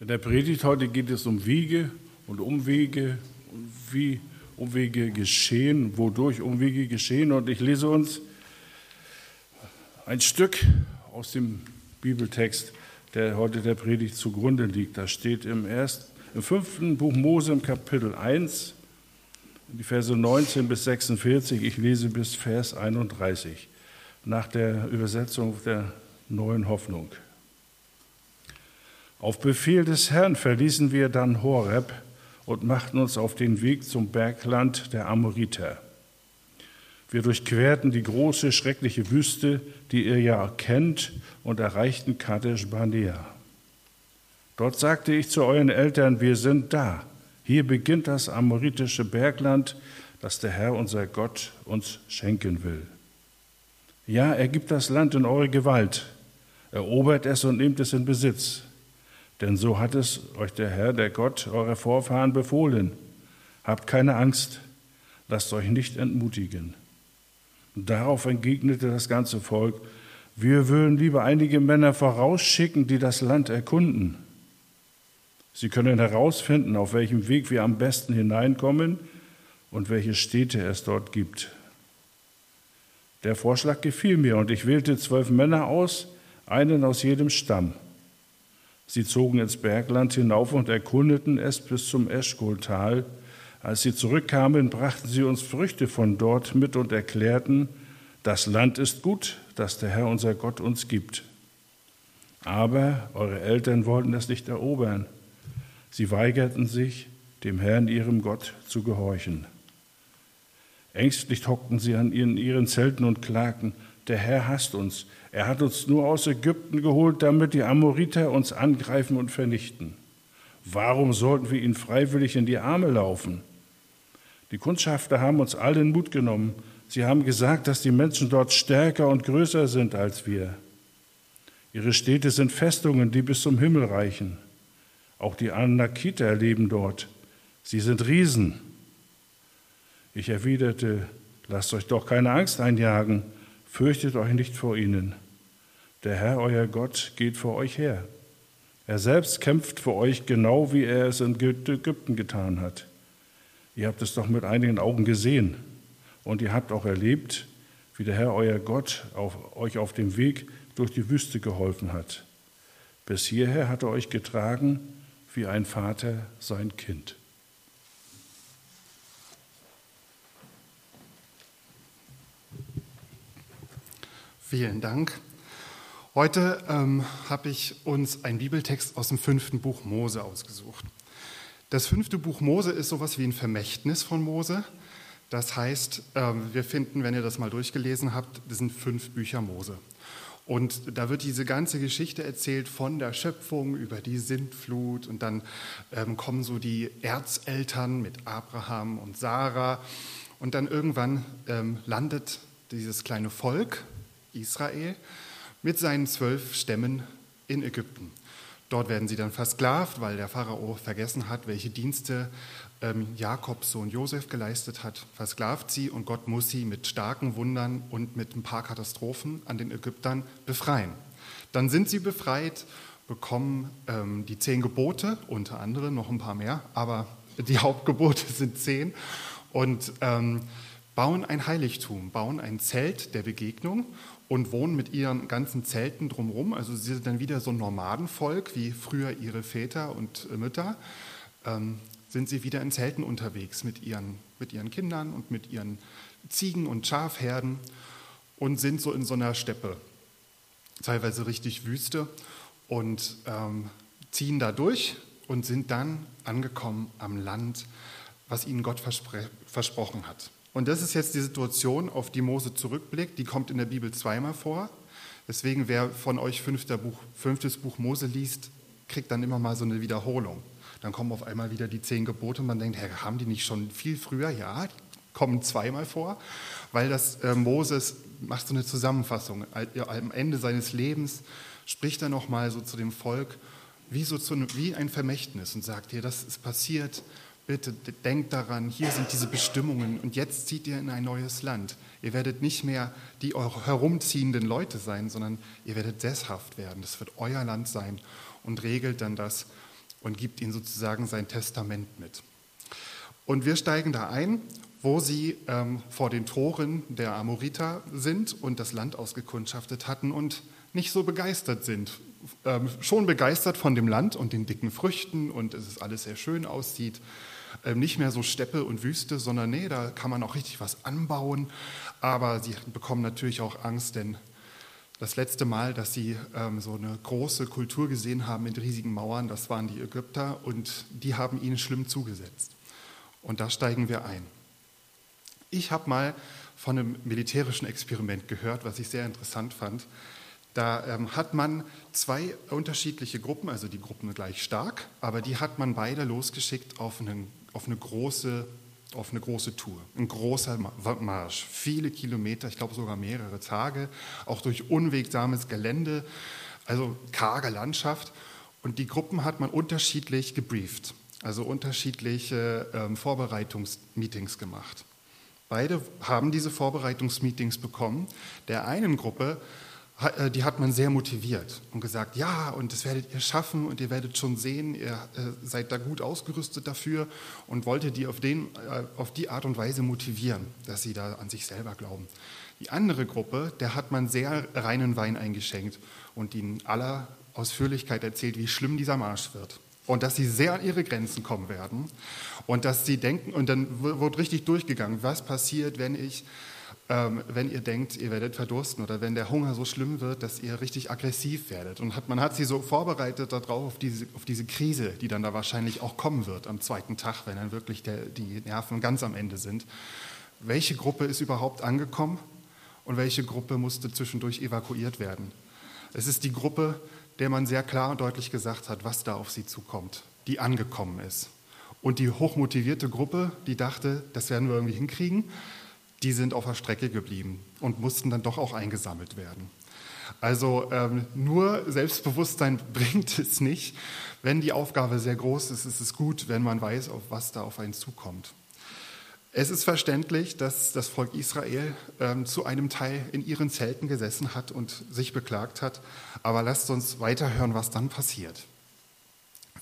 In der Predigt heute geht es um Wiege und Umwege und wie Umwege geschehen, wodurch Umwege geschehen. Und ich lese uns ein Stück aus dem Bibeltext, der heute der Predigt zugrunde liegt. Da steht im, ersten, im fünften Buch Mose im Kapitel 1, die Verse 19 bis 46. Ich lese bis Vers 31 nach der Übersetzung der neuen Hoffnung. Auf Befehl des Herrn verließen wir dann Horeb und machten uns auf den Weg zum Bergland der Amoriter. Wir durchquerten die große, schreckliche Wüste, die ihr ja kennt, und erreichten Kadesh Barnea. Dort sagte ich zu euren Eltern, wir sind da. Hier beginnt das amoritische Bergland, das der Herr unser Gott uns schenken will. Ja, er gibt das Land in eure Gewalt, erobert es und nehmt es in Besitz. Denn so hat es euch der Herr, der Gott eurer Vorfahren befohlen. Habt keine Angst, lasst euch nicht entmutigen. Und darauf entgegnete das ganze Volk, wir würden lieber einige Männer vorausschicken, die das Land erkunden. Sie können herausfinden, auf welchem Weg wir am besten hineinkommen und welche Städte es dort gibt. Der Vorschlag gefiel mir und ich wählte zwölf Männer aus, einen aus jedem Stamm. Sie zogen ins Bergland hinauf und erkundeten es bis zum Eschkoltal. Als sie zurückkamen, brachten sie uns Früchte von dort mit und erklärten, das Land ist gut, das der Herr unser Gott uns gibt. Aber eure Eltern wollten es nicht erobern. Sie weigerten sich, dem Herrn ihrem Gott zu gehorchen. Ängstlich hockten sie an ihren, ihren Zelten und klagten, der Herr hasst uns. Er hat uns nur aus Ägypten geholt, damit die Amoriter uns angreifen und vernichten. Warum sollten wir ihnen freiwillig in die Arme laufen? Die Kundschafter haben uns allen Mut genommen. Sie haben gesagt, dass die Menschen dort stärker und größer sind als wir. Ihre Städte sind Festungen, die bis zum Himmel reichen. Auch die Anakiter leben dort. Sie sind Riesen. Ich erwiderte, lasst euch doch keine Angst einjagen fürchtet euch nicht vor ihnen. Der Herr, euer Gott, geht vor euch her. Er selbst kämpft für euch genau, wie er es in Ägypten getan hat. Ihr habt es doch mit einigen Augen gesehen und ihr habt auch erlebt, wie der Herr, euer Gott, auf, euch auf dem Weg durch die Wüste geholfen hat. Bis hierher hat er euch getragen wie ein Vater sein Kind. Vielen Dank. Heute ähm, habe ich uns einen Bibeltext aus dem fünften Buch Mose ausgesucht. Das fünfte Buch Mose ist sowas wie ein Vermächtnis von Mose. Das heißt, ähm, wir finden, wenn ihr das mal durchgelesen habt, das sind fünf Bücher Mose. Und da wird diese ganze Geschichte erzählt von der Schöpfung über die Sintflut und dann ähm, kommen so die Erzeltern mit Abraham und Sarah und dann irgendwann ähm, landet dieses kleine Volk Israel mit seinen zwölf Stämmen in Ägypten. Dort werden sie dann versklavt, weil der Pharao vergessen hat, welche Dienste ähm, Jakobs Sohn Josef geleistet hat. Versklavt sie und Gott muss sie mit starken Wundern und mit ein paar Katastrophen an den Ägyptern befreien. Dann sind sie befreit, bekommen ähm, die zehn Gebote, unter anderem noch ein paar mehr, aber die Hauptgebote sind zehn und ähm, bauen ein Heiligtum, bauen ein Zelt der Begegnung und wohnen mit ihren ganzen Zelten drumherum. Also sie sind dann wieder so ein Nomadenvolk wie früher ihre Väter und äh, Mütter. Ähm, sind sie wieder in Zelten unterwegs mit ihren, mit ihren Kindern und mit ihren Ziegen und Schafherden und sind so in so einer Steppe, teilweise richtig Wüste und ähm, ziehen da durch und sind dann angekommen am Land, was ihnen Gott versprochen hat. Und das ist jetzt die Situation, auf die Mose zurückblickt. Die kommt in der Bibel zweimal vor. Deswegen, wer von euch Buch, fünftes Buch Mose liest, kriegt dann immer mal so eine Wiederholung. Dann kommen auf einmal wieder die zehn Gebote und man denkt, Herr, haben die nicht schon viel früher? Ja, die kommen zweimal vor, weil das äh, Moses macht so eine Zusammenfassung. Am Ende seines Lebens spricht er nochmal so zu dem Volk wie, so zu, wie ein Vermächtnis und sagt, hier, das ist passiert, Bitte denkt daran, hier sind diese Bestimmungen und jetzt zieht ihr in ein neues Land. Ihr werdet nicht mehr die herumziehenden Leute sein, sondern ihr werdet sesshaft werden. Das wird euer Land sein und regelt dann das, und gibt ihnen sozusagen sein Testament mit. Und wir steigen da ein, wo sie ähm, vor den Toren der Amoriter sind und das Land ausgekundschaftet hatten und nicht so begeistert sind. Ähm, schon begeistert von dem Land und den dicken Früchten und es ist alles sehr schön aussieht. Ähm, nicht mehr so Steppe und Wüste, sondern nee, da kann man auch richtig was anbauen. Aber sie bekommen natürlich auch Angst, denn das letzte Mal, dass sie ähm, so eine große Kultur gesehen haben mit riesigen Mauern, das waren die Ägypter und die haben ihnen schlimm zugesetzt. Und da steigen wir ein. Ich habe mal von einem militärischen Experiment gehört, was ich sehr interessant fand. Da ähm, hat man zwei unterschiedliche Gruppen, also die Gruppen gleich stark, aber die hat man beide losgeschickt auf, einen, auf, eine, große, auf eine große Tour, ein großer Marsch, viele Kilometer, ich glaube sogar mehrere Tage, auch durch unwegsames Gelände, also karge Landschaft. Und die Gruppen hat man unterschiedlich gebrieft, also unterschiedliche ähm, Vorbereitungsmeetings gemacht. Beide haben diese Vorbereitungsmeetings bekommen. Der einen Gruppe die hat man sehr motiviert und gesagt, ja, und das werdet ihr schaffen und ihr werdet schon sehen, ihr äh, seid da gut ausgerüstet dafür und wollte die auf, den, äh, auf die Art und Weise motivieren, dass sie da an sich selber glauben. Die andere Gruppe, der hat man sehr reinen Wein eingeschenkt und ihnen aller Ausführlichkeit erzählt, wie schlimm dieser Marsch wird und dass sie sehr an ihre Grenzen kommen werden und dass sie denken, und dann wird richtig durchgegangen, was passiert, wenn ich ähm, wenn ihr denkt, ihr werdet verdursten oder wenn der Hunger so schlimm wird, dass ihr richtig aggressiv werdet. Und hat, man hat sie so vorbereitet darauf, auf diese, auf diese Krise, die dann da wahrscheinlich auch kommen wird am zweiten Tag, wenn dann wirklich der, die Nerven ganz am Ende sind. Welche Gruppe ist überhaupt angekommen und welche Gruppe musste zwischendurch evakuiert werden? Es ist die Gruppe, der man sehr klar und deutlich gesagt hat, was da auf sie zukommt, die angekommen ist. Und die hochmotivierte Gruppe, die dachte, das werden wir irgendwie hinkriegen, die sind auf der Strecke geblieben und mussten dann doch auch eingesammelt werden. Also ähm, nur Selbstbewusstsein bringt es nicht. Wenn die Aufgabe sehr groß ist, ist es gut, wenn man weiß, auf was da auf einen zukommt. Es ist verständlich, dass das Volk Israel ähm, zu einem Teil in ihren Zelten gesessen hat und sich beklagt hat. Aber lasst uns weiterhören, was dann passiert.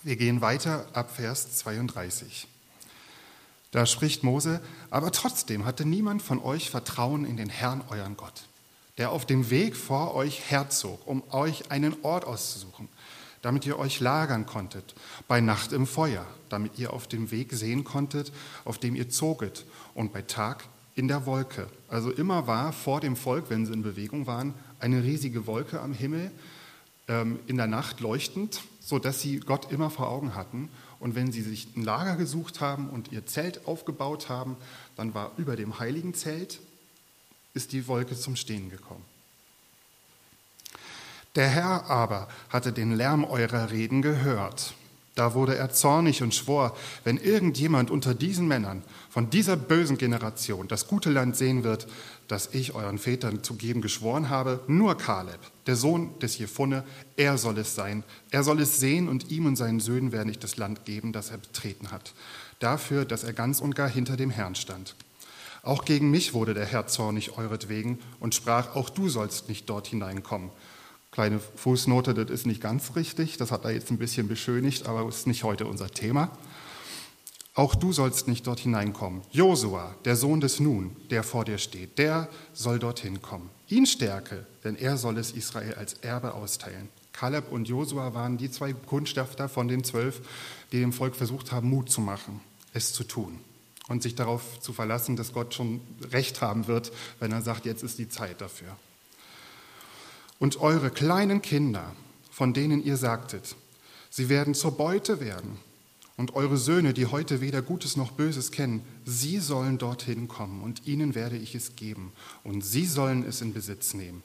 Wir gehen weiter ab Vers 32. Da spricht Mose, aber trotzdem hatte niemand von euch Vertrauen in den Herrn, euren Gott, der auf dem Weg vor euch herzog, um euch einen Ort auszusuchen, damit ihr euch lagern konntet, bei Nacht im Feuer, damit ihr auf dem Weg sehen konntet, auf dem ihr zoget, und bei Tag in der Wolke. Also immer war vor dem Volk, wenn sie in Bewegung waren, eine riesige Wolke am Himmel, in der Nacht leuchtend, sodass sie Gott immer vor Augen hatten und wenn sie sich ein Lager gesucht haben und ihr Zelt aufgebaut haben, dann war über dem heiligen Zelt ist die Wolke zum Stehen gekommen. Der Herr aber hatte den Lärm eurer Reden gehört. Da wurde er zornig und schwor, wenn irgendjemand unter diesen Männern von dieser bösen Generation das gute Land sehen wird, das ich euren Vätern zu geben geschworen habe, nur Kaleb, der Sohn des Jephone, er soll es sein. Er soll es sehen und ihm und seinen Söhnen werde ich das Land geben, das er betreten hat. Dafür, dass er ganz und gar hinter dem Herrn stand. Auch gegen mich wurde der Herr zornig euretwegen und sprach, auch du sollst nicht dort hineinkommen. Kleine Fußnote, das ist nicht ganz richtig, das hat er jetzt ein bisschen beschönigt, aber ist nicht heute unser Thema. Auch du sollst nicht dort hineinkommen. Josua, der Sohn des Nun, der vor dir steht, der soll dorthin kommen. Ihn stärke, denn er soll es Israel als Erbe austeilen. Kaleb und Josua waren die zwei Kundschafter von den zwölf, die dem Volk versucht haben, Mut zu machen, es zu tun und sich darauf zu verlassen, dass Gott schon recht haben wird, wenn er sagt, jetzt ist die Zeit dafür. Und eure kleinen Kinder, von denen ihr sagtet, sie werden zur Beute werden, und eure Söhne, die heute weder Gutes noch Böses kennen, sie sollen dorthin kommen und ihnen werde ich es geben und sie sollen es in Besitz nehmen.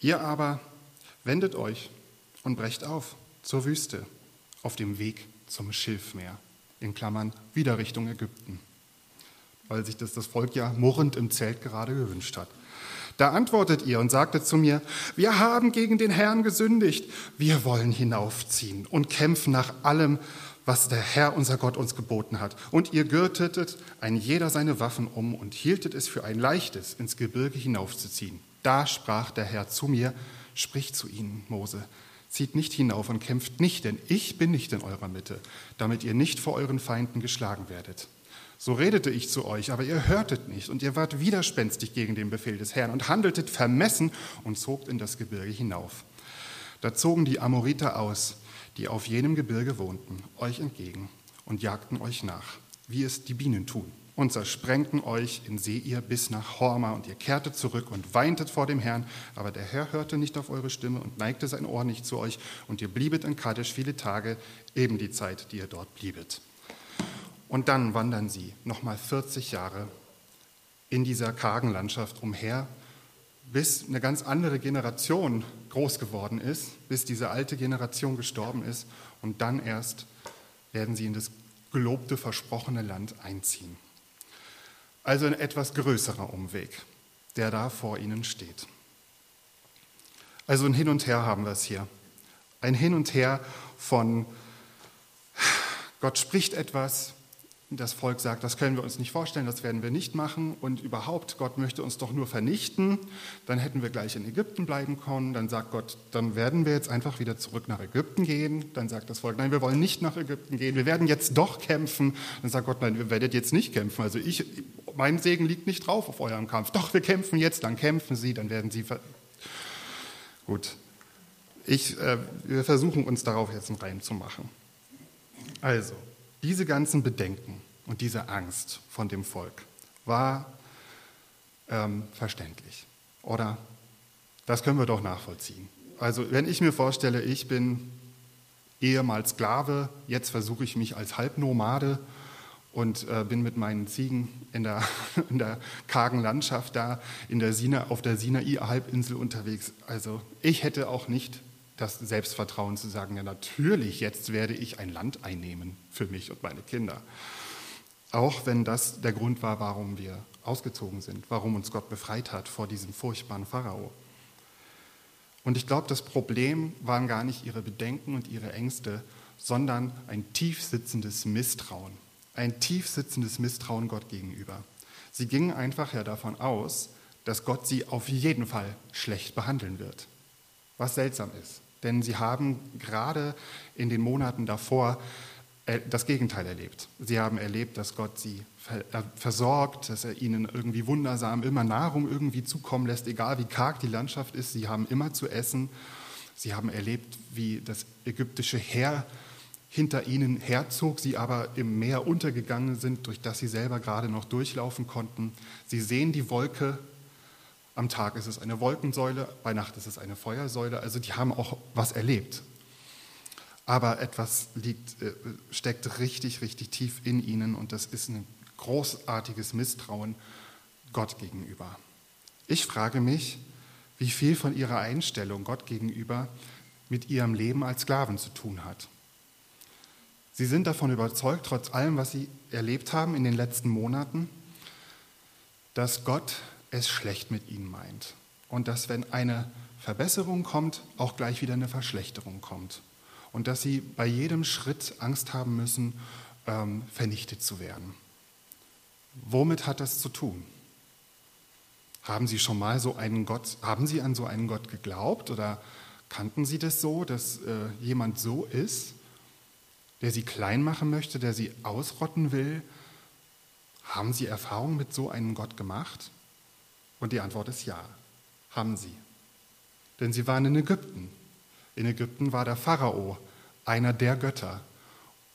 Ihr aber wendet euch und brecht auf zur Wüste auf dem Weg zum Schilfmeer, in Klammern wieder Richtung Ägypten, weil sich das das Volk ja murrend im Zelt gerade gewünscht hat. Da antwortet ihr und sagtet zu mir, wir haben gegen den Herrn gesündigt, wir wollen hinaufziehen und kämpfen nach allem, was der Herr unser Gott uns geboten hat. Und ihr gürtetet ein jeder seine Waffen um und hieltet es für ein leichtes, ins Gebirge hinaufzuziehen. Da sprach der Herr zu mir, sprich zu ihnen, Mose, Zieht nicht hinauf und kämpft nicht, denn ich bin nicht in eurer Mitte, damit ihr nicht vor euren Feinden geschlagen werdet. So redete ich zu euch, aber ihr hörtet nicht und ihr wart widerspenstig gegen den Befehl des Herrn und handeltet vermessen und zogt in das Gebirge hinauf. Da zogen die Amoriter aus, die auf jenem Gebirge wohnten, euch entgegen und jagten euch nach, wie es die Bienen tun und zersprengten euch in Seir bis nach Horma und ihr kehrtet zurück und weintet vor dem Herrn, aber der Herr hörte nicht auf eure Stimme und neigte sein Ohr nicht zu euch und ihr bliebet in Kadesh viele Tage, eben die Zeit, die ihr dort bliebet. Und dann wandern sie nochmal 40 Jahre in dieser kargen Landschaft umher, bis eine ganz andere Generation groß geworden ist, bis diese alte Generation gestorben ist und dann erst werden sie in das gelobte, versprochene Land einziehen. Also ein etwas größerer Umweg, der da vor ihnen steht. Also ein Hin und Her haben wir es hier. Ein Hin und Her von Gott spricht etwas, das Volk sagt, das können wir uns nicht vorstellen, das werden wir nicht machen. Und überhaupt, Gott möchte uns doch nur vernichten, dann hätten wir gleich in Ägypten bleiben können, dann sagt Gott, dann werden wir jetzt einfach wieder zurück nach Ägypten gehen, dann sagt das Volk, nein, wir wollen nicht nach Ägypten gehen, wir werden jetzt doch kämpfen, dann sagt Gott, nein, wir werden jetzt nicht kämpfen, also ich, mein Segen liegt nicht drauf auf eurem Kampf, doch, wir kämpfen jetzt, dann kämpfen sie, dann werden sie, gut, ich, äh, wir versuchen uns darauf jetzt einen Reim zu machen. Also, diese ganzen Bedenken und diese Angst von dem Volk war ähm, verständlich, oder? Das können wir doch nachvollziehen. Also wenn ich mir vorstelle, ich bin ehemals Sklave, jetzt versuche ich mich als Halbnomade und äh, bin mit meinen Ziegen in der, in der kargen Landschaft da in der Sina, auf der Sinai-Halbinsel unterwegs. Also ich hätte auch nicht das Selbstvertrauen zu sagen, ja natürlich, jetzt werde ich ein Land einnehmen für mich und meine Kinder. Auch wenn das der Grund war, warum wir ausgezogen sind, warum uns Gott befreit hat vor diesem furchtbaren Pharao. Und ich glaube, das Problem waren gar nicht ihre Bedenken und ihre Ängste, sondern ein tief sitzendes Misstrauen. Ein tief sitzendes Misstrauen Gott gegenüber. Sie gingen einfach ja davon aus, dass Gott sie auf jeden Fall schlecht behandeln wird. Was seltsam ist. Denn sie haben gerade in den Monaten davor äh, das Gegenteil erlebt. Sie haben erlebt, dass Gott sie äh, versorgt, dass er ihnen irgendwie wundersam immer Nahrung irgendwie zukommen lässt, egal wie karg die Landschaft ist. Sie haben immer zu essen. Sie haben erlebt, wie das ägyptische Heer hinter ihnen herzog, sie aber im Meer untergegangen sind, durch das sie selber gerade noch durchlaufen konnten. Sie sehen die Wolke am Tag ist es eine Wolkensäule, bei Nacht ist es eine Feuersäule. Also die haben auch was erlebt. Aber etwas liegt, äh, steckt richtig, richtig tief in ihnen und das ist ein großartiges Misstrauen Gott gegenüber. Ich frage mich, wie viel von ihrer Einstellung Gott gegenüber mit ihrem Leben als Sklaven zu tun hat. Sie sind davon überzeugt, trotz allem, was sie erlebt haben in den letzten Monaten, dass Gott es schlecht mit ihnen meint. Und dass, wenn eine Verbesserung kommt, auch gleich wieder eine Verschlechterung kommt. Und dass sie bei jedem Schritt Angst haben müssen, ähm, vernichtet zu werden. Womit hat das zu tun? Haben Sie schon mal so einen Gott, haben Sie an so einen Gott geglaubt oder kannten Sie das so, dass äh, jemand so ist, der Sie klein machen möchte, der Sie ausrotten will? Haben Sie Erfahrungen mit so einem Gott gemacht? Und die Antwort ist ja, haben sie. Denn sie waren in Ägypten. In Ägypten war der Pharao einer der Götter.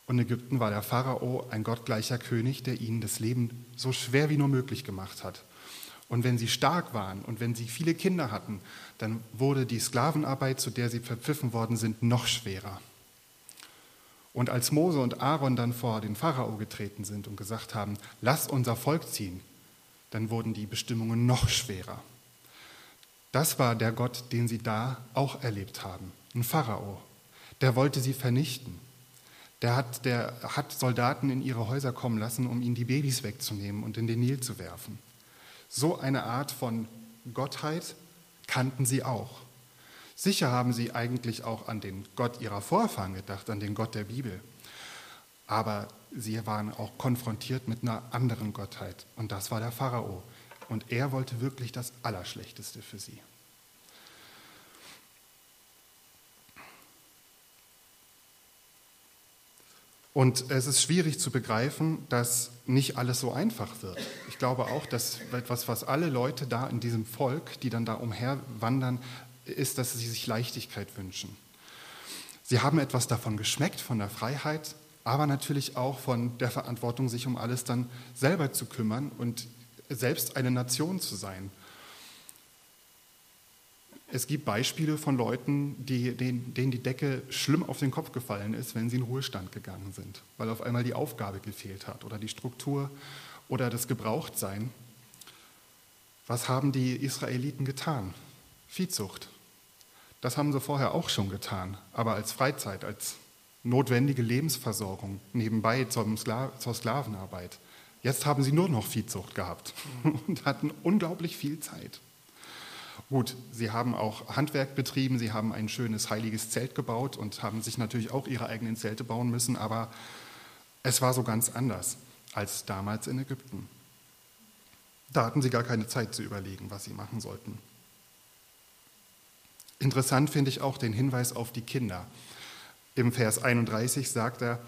Und in Ägypten war der Pharao ein gottgleicher König, der ihnen das Leben so schwer wie nur möglich gemacht hat. Und wenn sie stark waren und wenn sie viele Kinder hatten, dann wurde die Sklavenarbeit, zu der sie verpfiffen worden sind, noch schwerer. Und als Mose und Aaron dann vor den Pharao getreten sind und gesagt haben, lass unser Volk ziehen, dann wurden die Bestimmungen noch schwerer. Das war der Gott, den sie da auch erlebt haben, ein Pharao. Der wollte sie vernichten. Der hat, der hat Soldaten in ihre Häuser kommen lassen, um ihnen die Babys wegzunehmen und in den Nil zu werfen. So eine Art von Gottheit kannten sie auch. Sicher haben sie eigentlich auch an den Gott ihrer Vorfahren gedacht, an den Gott der Bibel. Aber sie waren auch konfrontiert mit einer anderen Gottheit und das war der Pharao. Und er wollte wirklich das Allerschlechteste für sie. Und es ist schwierig zu begreifen, dass nicht alles so einfach wird. Ich glaube auch, dass etwas, was alle Leute da in diesem Volk, die dann da umherwandern, ist, dass sie sich Leichtigkeit wünschen. Sie haben etwas davon geschmeckt, von der Freiheit, aber natürlich auch von der Verantwortung, sich um alles dann selber zu kümmern und selbst eine Nation zu sein. Es gibt Beispiele von Leuten, die, denen, denen die Decke schlimm auf den Kopf gefallen ist, wenn sie in Ruhestand gegangen sind, weil auf einmal die Aufgabe gefehlt hat oder die Struktur oder das Gebrauchtsein. Was haben die Israeliten getan? Viehzucht. Das haben sie vorher auch schon getan, aber als Freizeit, als notwendige Lebensversorgung nebenbei zur, Sklavenarbeit. Jetzt haben sie nur noch Viehzucht gehabt und hatten unglaublich viel Zeit. Gut, sie haben auch Handwerk betrieben, sie haben ein schönes heiliges Zelt gebaut und haben sich natürlich auch ihre eigenen Zelte bauen müssen, aber es war so ganz anders als damals in Ägypten. Da hatten sie gar keine Zeit zu überlegen, was sie machen sollten. Interessant finde ich auch den Hinweis auf die Kinder. Im Vers 31 sagt er,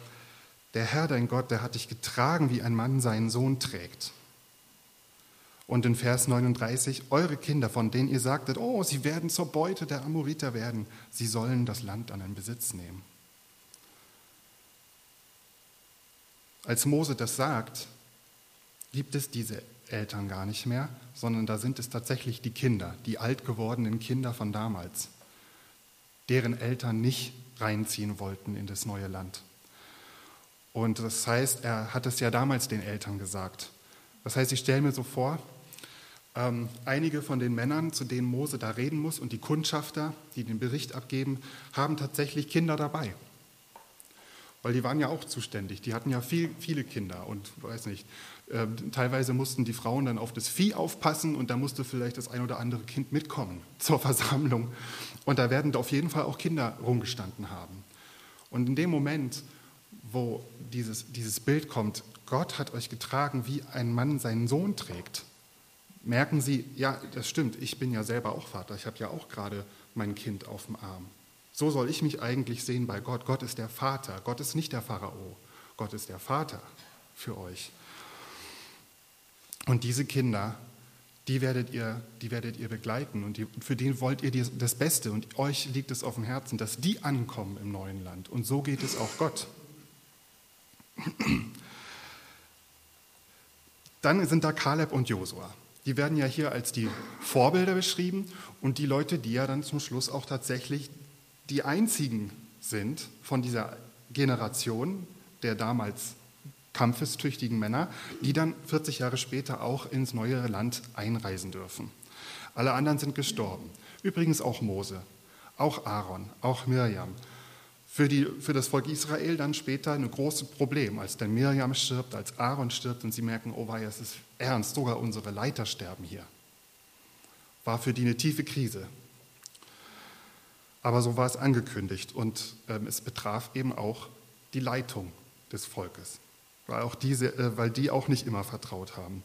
der Herr, dein Gott, der hat dich getragen, wie ein Mann seinen Sohn trägt. Und in Vers 39, eure Kinder, von denen ihr sagtet, oh, sie werden zur Beute der Amoriter werden, sie sollen das Land an den Besitz nehmen. Als Mose das sagt, gibt es diese Eltern gar nicht mehr, sondern da sind es tatsächlich die Kinder, die alt gewordenen Kinder von damals, deren Eltern nicht reinziehen wollten in das neue Land. Und das heißt, er hat es ja damals den Eltern gesagt. Das heißt, ich stelle mir so vor, ähm, einige von den Männern, zu denen Mose da reden muss und die Kundschafter, die den Bericht abgeben, haben tatsächlich Kinder dabei. Weil die waren ja auch zuständig. Die hatten ja viel, viele Kinder und weiß nicht. Äh, teilweise mussten die Frauen dann auf das Vieh aufpassen und da musste vielleicht das ein oder andere Kind mitkommen zur Versammlung. Und da werden auf jeden Fall auch Kinder rumgestanden haben. Und in dem Moment, wo dieses, dieses Bild kommt, Gott hat euch getragen, wie ein Mann seinen Sohn trägt, merken sie, ja, das stimmt, ich bin ja selber auch Vater, ich habe ja auch gerade mein Kind auf dem Arm. So soll ich mich eigentlich sehen bei Gott. Gott ist der Vater, Gott ist nicht der Pharao, Gott ist der Vater für euch. Und diese Kinder, die werdet ihr, die werdet ihr begleiten und die, für den wollt ihr das Beste und euch liegt es auf dem Herzen, dass die ankommen im neuen Land. Und so geht es auch Gott. Dann sind da Kaleb und Josua die werden ja hier als die Vorbilder beschrieben und die Leute, die ja dann zum Schluss auch tatsächlich die einzigen sind von dieser Generation der damals kampfestüchtigen Männer, die dann 40 Jahre später auch ins neue Land einreisen dürfen. Alle anderen sind gestorben. Übrigens auch Mose, auch Aaron, auch Mirjam, für, die, für das Volk Israel dann später ein großes Problem, als dann Miriam stirbt, als Aaron stirbt und sie merken, oh wei, es ist ernst, sogar unsere Leiter sterben hier. War für die eine tiefe Krise. Aber so war es angekündigt und ähm, es betraf eben auch die Leitung des Volkes, weil, auch diese, äh, weil die auch nicht immer vertraut haben.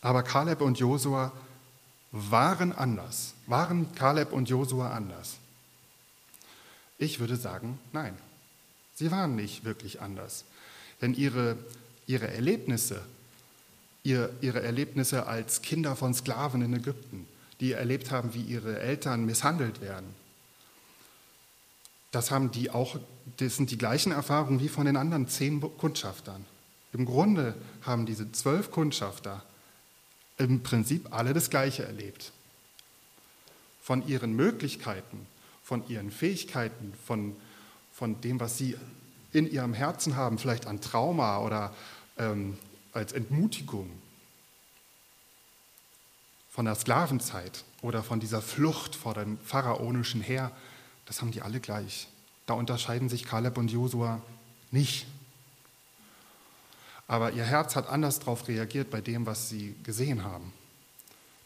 Aber Kaleb und Josua waren anders, waren Kaleb und Josua anders. Ich würde sagen, nein. Sie waren nicht wirklich anders. Denn ihre, ihre Erlebnisse, ihr, ihre Erlebnisse als Kinder von Sklaven in Ägypten, die erlebt haben, wie ihre Eltern misshandelt werden, das haben die auch, das sind die gleichen Erfahrungen wie von den anderen zehn Kundschaftern. Im Grunde haben diese zwölf Kundschafter im Prinzip alle das Gleiche erlebt. Von ihren Möglichkeiten, von ihren Fähigkeiten, von, von dem, was sie in ihrem Herzen haben, vielleicht an Trauma oder ähm, als Entmutigung, von der Sklavenzeit oder von dieser Flucht vor dem pharaonischen Heer, das haben die alle gleich. Da unterscheiden sich Kaleb und Josua nicht. Aber ihr Herz hat anders darauf reagiert bei dem, was sie gesehen haben.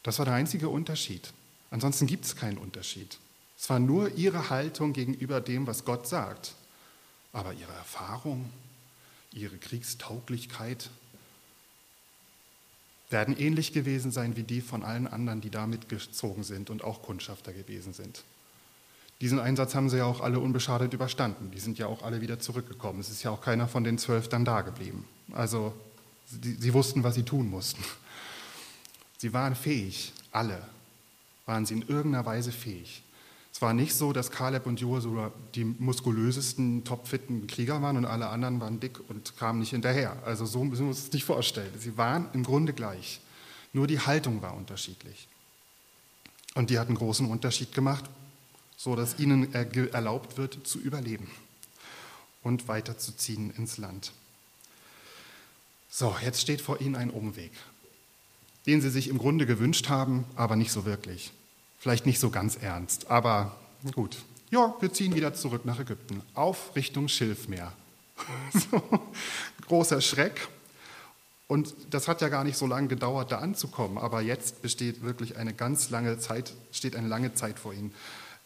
Das war der einzige Unterschied. Ansonsten gibt es keinen Unterschied. Es war nur ihre Haltung gegenüber dem, was Gott sagt. Aber ihre Erfahrung, ihre Kriegstauglichkeit werden ähnlich gewesen sein wie die von allen anderen, die da mitgezogen sind und auch Kundschafter gewesen sind. Diesen Einsatz haben sie ja auch alle unbeschadet überstanden. Die sind ja auch alle wieder zurückgekommen. Es ist ja auch keiner von den zwölf dann da geblieben. Also sie, sie wussten, was sie tun mussten. Sie waren fähig, alle waren sie in irgendeiner Weise fähig. Es war nicht so, dass Kaleb und Josua die muskulösesten, topfitten Krieger waren und alle anderen waren dick und kamen nicht hinterher. Also so müssen wir uns das nicht vorstellen. Sie waren im Grunde gleich. Nur die Haltung war unterschiedlich. Und die hat einen großen Unterschied gemacht, so dass ihnen erlaubt wird, zu überleben und weiterzuziehen ins Land. So, jetzt steht vor ihnen ein Umweg, den sie sich im Grunde gewünscht haben, aber nicht so wirklich. Vielleicht nicht so ganz ernst, aber gut. Ja, wir ziehen wieder zurück nach Ägypten, auf Richtung Schilfmeer. so, großer Schreck. Und das hat ja gar nicht so lange gedauert, da anzukommen, aber jetzt besteht wirklich eine ganz lange Zeit, steht eine lange Zeit vor ihnen.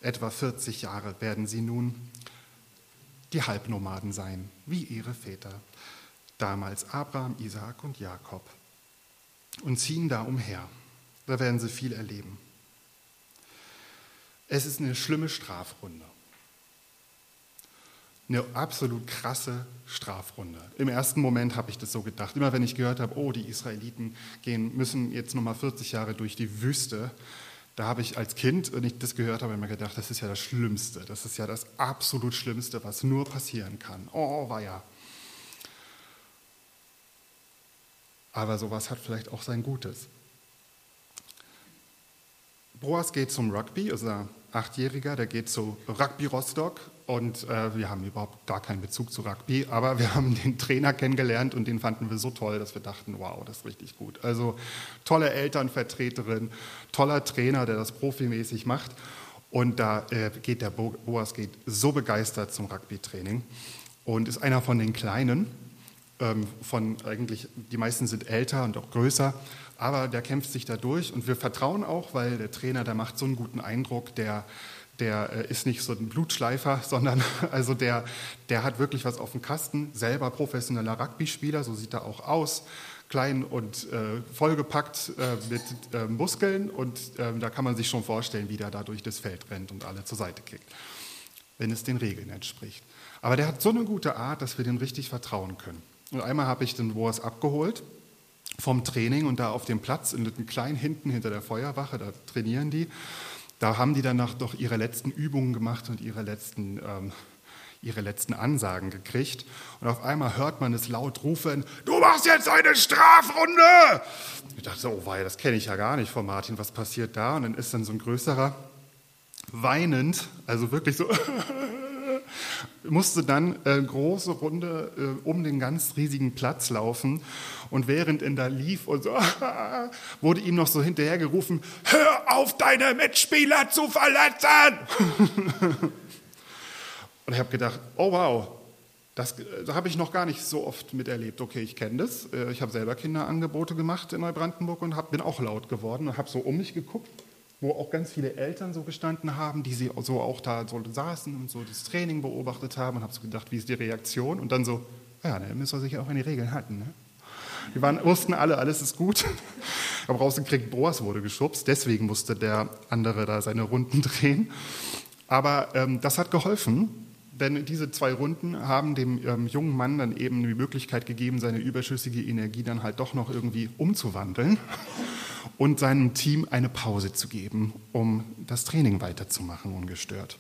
Etwa 40 Jahre werden sie nun die Halbnomaden sein, wie ihre Väter, damals Abraham, Isaak und Jakob, und ziehen da umher. Da werden sie viel erleben. Es ist eine schlimme Strafrunde. Eine absolut krasse Strafrunde. Im ersten Moment habe ich das so gedacht. Immer wenn ich gehört habe, oh, die Israeliten gehen, müssen jetzt nochmal 40 Jahre durch die Wüste, da habe ich als Kind, wenn ich das gehört habe, immer gedacht, das ist ja das Schlimmste. Das ist ja das absolut Schlimmste, was nur passieren kann. Oh, war ja. Aber sowas hat vielleicht auch sein Gutes. Boas geht zum Rugby, ist ein Achtjähriger, der geht zu Rugby Rostock. Und äh, wir haben überhaupt gar keinen Bezug zu Rugby, aber wir haben den Trainer kennengelernt und den fanden wir so toll, dass wir dachten, wow, das ist richtig gut. Also tolle Elternvertreterin, toller Trainer, der das profimäßig macht. Und da äh, geht der Boas geht so begeistert zum Rugby-Training und ist einer von den Kleinen, von eigentlich, die meisten sind älter und auch größer, aber der kämpft sich da durch und wir vertrauen auch, weil der Trainer, der macht so einen guten Eindruck, der, der äh, ist nicht so ein Blutschleifer, sondern also der, der hat wirklich was auf dem Kasten, selber professioneller Rugby-Spieler, so sieht er auch aus, klein und äh, vollgepackt äh, mit äh, Muskeln und ähm, da kann man sich schon vorstellen, wie der da durch das Feld rennt und alle zur Seite kickt, wenn es den Regeln entspricht. Aber der hat so eine gute Art, dass wir dem richtig vertrauen können. Und einmal habe ich den Wars abgeholt vom Training und da auf dem Platz, in kleinen hinten hinter der Feuerwache, da trainieren die. Da haben die danach doch ihre letzten Übungen gemacht und ihre letzten, ähm, ihre letzten Ansagen gekriegt. Und auf einmal hört man es laut rufen, du machst jetzt eine Strafrunde! Ich dachte so, oh wei, das kenne ich ja gar nicht von Martin, was passiert da? Und dann ist dann so ein größerer, weinend, also wirklich so musste dann eine große Runde äh, um den ganz riesigen Platz laufen. Und während er da lief und so, wurde ihm noch so hinterhergerufen, hör auf, deine Mitspieler zu verletzen! und ich habe gedacht, oh wow, das, das habe ich noch gar nicht so oft miterlebt. Okay, ich kenne das. Äh, ich habe selber Kinderangebote gemacht in Neubrandenburg und hab, bin auch laut geworden und habe so um mich geguckt wo auch ganz viele Eltern so gestanden haben, die sie so auch da so saßen und so das Training beobachtet haben und habe so gedacht, wie ist die Reaktion? Und dann so, ja, dann müssen wir sich auch an die Regeln halten. Ne? Die waren, wussten alle, alles ist gut. Aber rausgekriegt, Boas wurde geschubst, deswegen musste der andere da seine Runden drehen. Aber ähm, das hat geholfen, denn diese zwei Runden haben dem ähm, jungen Mann dann eben die Möglichkeit gegeben, seine überschüssige Energie dann halt doch noch irgendwie umzuwandeln und seinem Team eine Pause zu geben, um das Training weiterzumachen, ungestört.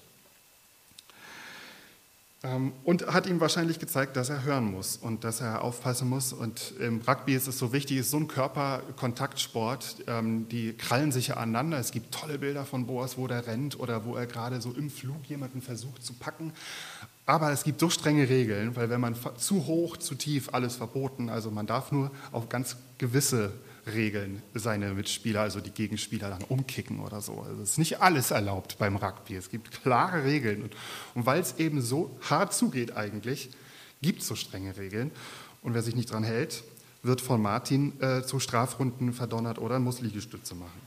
Ähm, und hat ihm wahrscheinlich gezeigt, dass er hören muss und dass er aufpassen muss. Und im Rugby ist es so wichtig, es ist so ein Körperkontaktsport. Ähm, die krallen sich ja aneinander. Es gibt tolle Bilder von Boas, wo der rennt oder wo er gerade so im Flug jemanden versucht zu packen. Aber es gibt so strenge Regeln, weil wenn man zu hoch, zu tief, alles verboten. Also man darf nur auf ganz gewisse Regeln seine Mitspieler, also die Gegenspieler, dann umkicken oder so. Also es ist nicht alles erlaubt beim Rugby. Es gibt klare Regeln. Und, und weil es eben so hart zugeht eigentlich, gibt es so strenge Regeln. Und wer sich nicht dran hält, wird von Martin äh, zu Strafrunden verdonnert oder muss Liegestütze machen.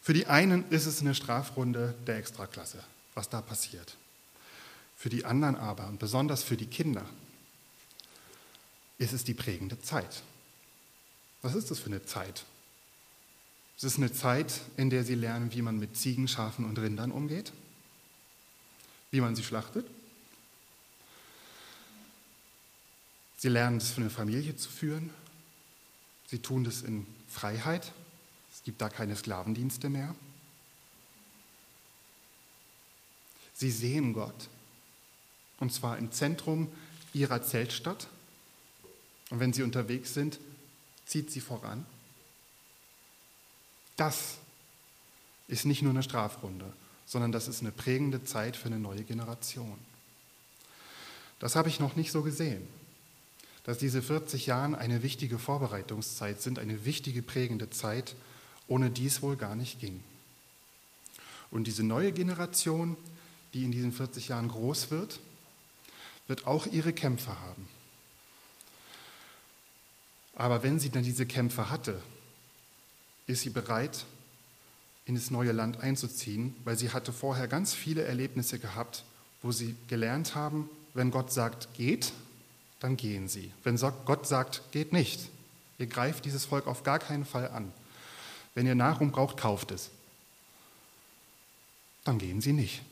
Für die einen ist es eine Strafrunde der Extraklasse, was da passiert. Für die anderen aber, und besonders für die Kinder, ist es die prägende Zeit. Was ist das für eine Zeit? Es ist eine Zeit, in der sie lernen, wie man mit Ziegen, Schafen und Rindern umgeht, wie man sie schlachtet. Sie lernen es für eine Familie zu führen. Sie tun das in Freiheit. Es gibt da keine Sklavendienste mehr. Sie sehen Gott. Und zwar im Zentrum ihrer Zeltstadt. Und wenn sie unterwegs sind, zieht sie voran. Das ist nicht nur eine Strafrunde, sondern das ist eine prägende Zeit für eine neue Generation. Das habe ich noch nicht so gesehen, dass diese 40 Jahre eine wichtige Vorbereitungszeit sind, eine wichtige prägende Zeit, ohne die es wohl gar nicht ging. Und diese neue Generation, die in diesen 40 Jahren groß wird, wird auch ihre Kämpfe haben. Aber wenn sie dann diese Kämpfe hatte, ist sie bereit, in das neue Land einzuziehen, weil sie hatte vorher ganz viele Erlebnisse gehabt, wo sie gelernt haben, wenn Gott sagt, geht, dann gehen sie. Wenn Gott sagt, geht nicht, ihr greift dieses Volk auf gar keinen Fall an. Wenn ihr Nahrung braucht, kauft es. Dann gehen sie nicht.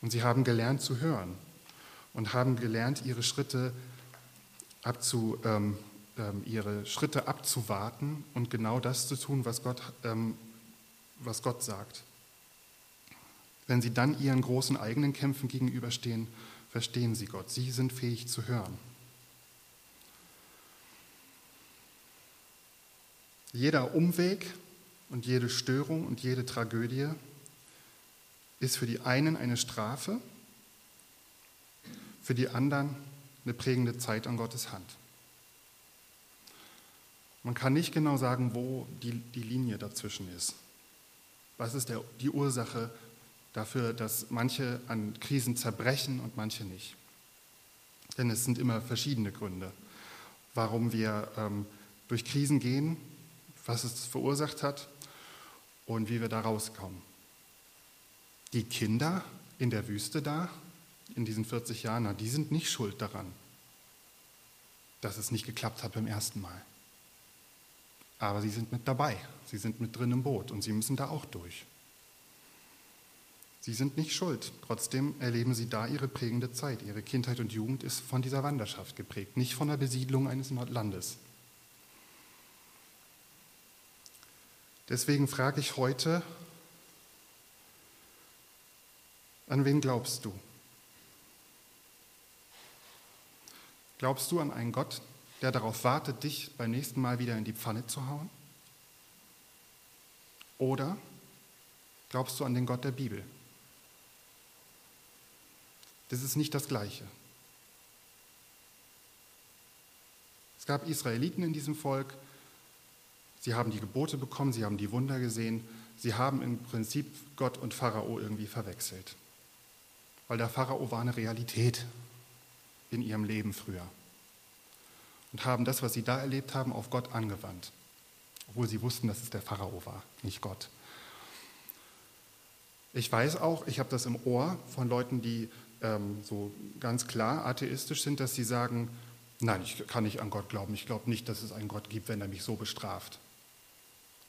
Und sie haben gelernt zu hören und haben gelernt, ihre Schritte abzu, ähm, ihre Schritte abzuwarten und genau das zu tun, was Gott, ähm, was Gott sagt. Wenn sie dann ihren großen eigenen Kämpfen gegenüberstehen, verstehen sie Gott. Sie sind fähig zu hören. Jeder Umweg und jede Störung und jede Tragödie ist für die einen eine Strafe, für die anderen eine prägende Zeit an Gottes Hand. Man kann nicht genau sagen, wo die, die Linie dazwischen ist. Was ist der, die Ursache dafür, dass manche an Krisen zerbrechen und manche nicht? Denn es sind immer verschiedene Gründe, warum wir ähm, durch Krisen gehen, was es verursacht hat und wie wir da rauskommen. Die Kinder in der Wüste da, in diesen 40 Jahren, die sind nicht schuld daran, dass es nicht geklappt hat beim ersten Mal. Aber sie sind mit dabei, sie sind mit drin im Boot und sie müssen da auch durch. Sie sind nicht schuld. Trotzdem erleben sie da ihre prägende Zeit. Ihre Kindheit und Jugend ist von dieser Wanderschaft geprägt, nicht von der Besiedlung eines Landes. Deswegen frage ich heute, an wen glaubst du? Glaubst du an einen Gott, der darauf wartet, dich beim nächsten Mal wieder in die Pfanne zu hauen? Oder glaubst du an den Gott der Bibel? Das ist nicht das Gleiche. Es gab Israeliten in diesem Volk, sie haben die Gebote bekommen, sie haben die Wunder gesehen, sie haben im Prinzip Gott und Pharao irgendwie verwechselt. Weil der Pharao war eine Realität in ihrem Leben früher und haben das, was sie da erlebt haben, auf Gott angewandt. Obwohl sie wussten, dass es der Pharao war, nicht Gott. Ich weiß auch, ich habe das im Ohr von Leuten, die ähm, so ganz klar atheistisch sind, dass sie sagen, nein, ich kann nicht an Gott glauben. Ich glaube nicht, dass es einen Gott gibt, wenn er mich so bestraft.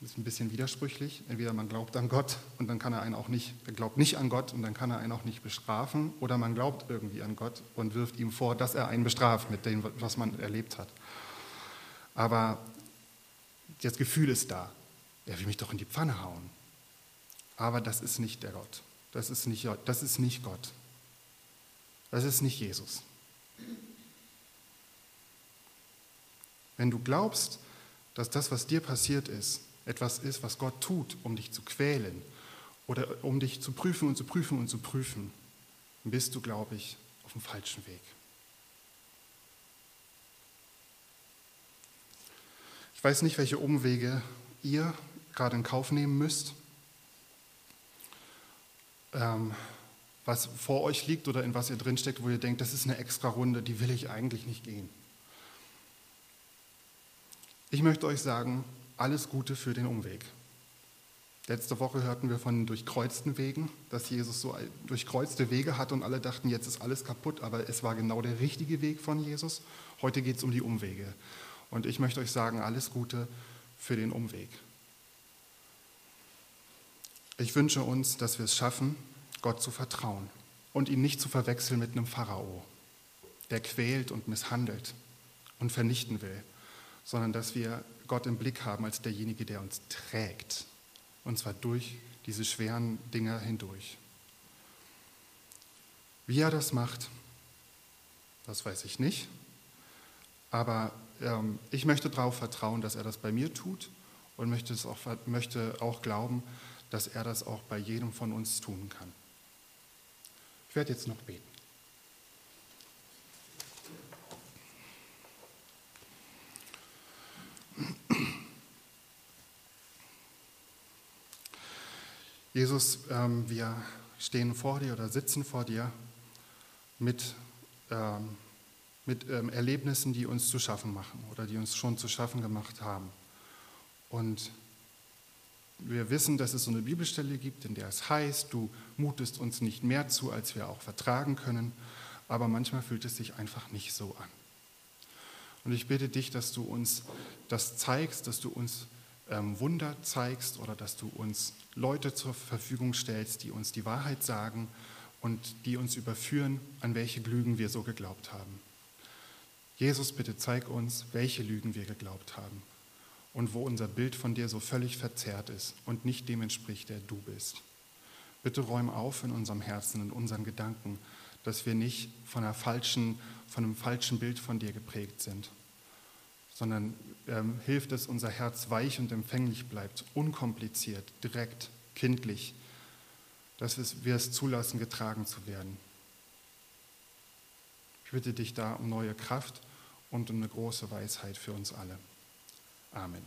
Ist ein bisschen widersprüchlich. Entweder man glaubt an Gott und dann kann er einen auch nicht, er glaubt nicht an Gott und dann kann er einen auch nicht bestrafen, oder man glaubt irgendwie an Gott und wirft ihm vor, dass er einen bestraft mit dem, was man erlebt hat. Aber das Gefühl ist da. Er will mich doch in die Pfanne hauen. Aber das ist nicht der Gott. Das ist nicht, das ist nicht Gott. Das ist nicht Jesus. Wenn du glaubst, dass das, was dir passiert ist, etwas ist, was Gott tut, um dich zu quälen oder um dich zu prüfen und zu prüfen und zu prüfen, bist du, glaube ich, auf dem falschen Weg. Ich weiß nicht, welche Umwege ihr gerade in Kauf nehmen müsst, ähm, was vor euch liegt oder in was ihr drinsteckt, wo ihr denkt, das ist eine extra Runde, die will ich eigentlich nicht gehen. Ich möchte euch sagen, alles Gute für den Umweg. Letzte Woche hörten wir von durchkreuzten Wegen, dass Jesus so durchkreuzte Wege hat und alle dachten, jetzt ist alles kaputt, aber es war genau der richtige Weg von Jesus. Heute geht es um die Umwege. Und ich möchte euch sagen, alles Gute für den Umweg. Ich wünsche uns, dass wir es schaffen, Gott zu vertrauen und ihn nicht zu verwechseln mit einem Pharao, der quält und misshandelt und vernichten will, sondern dass wir Gott im Blick haben als derjenige, der uns trägt, und zwar durch diese schweren Dinge hindurch. Wie er das macht, das weiß ich nicht, aber ähm, ich möchte darauf vertrauen, dass er das bei mir tut und möchte, es auch, möchte auch glauben, dass er das auch bei jedem von uns tun kann. Ich werde jetzt noch beten. Jesus, ähm, wir stehen vor dir oder sitzen vor dir mit, ähm, mit ähm, Erlebnissen, die uns zu schaffen machen oder die uns schon zu schaffen gemacht haben. Und wir wissen, dass es so eine Bibelstelle gibt, in der es heißt, du mutest uns nicht mehr zu, als wir auch vertragen können, aber manchmal fühlt es sich einfach nicht so an. Und ich bitte dich, dass du uns das zeigst, dass du uns ähm, Wunder zeigst oder dass du uns Leute zur Verfügung stellst, die uns die Wahrheit sagen und die uns überführen, an welche Lügen wir so geglaubt haben. Jesus, bitte zeig uns, welche Lügen wir geglaubt haben und wo unser Bild von dir so völlig verzerrt ist und nicht dem entspricht, der du bist. Bitte räum auf in unserem Herzen, in unseren Gedanken, dass wir nicht von, einer falschen, von einem falschen Bild von dir geprägt sind, sondern ähm, hilft, dass unser Herz weich und empfänglich bleibt, unkompliziert, direkt, kindlich, dass wir es zulassen, getragen zu werden. Ich bitte dich da um neue Kraft und um eine große Weisheit für uns alle. Amen.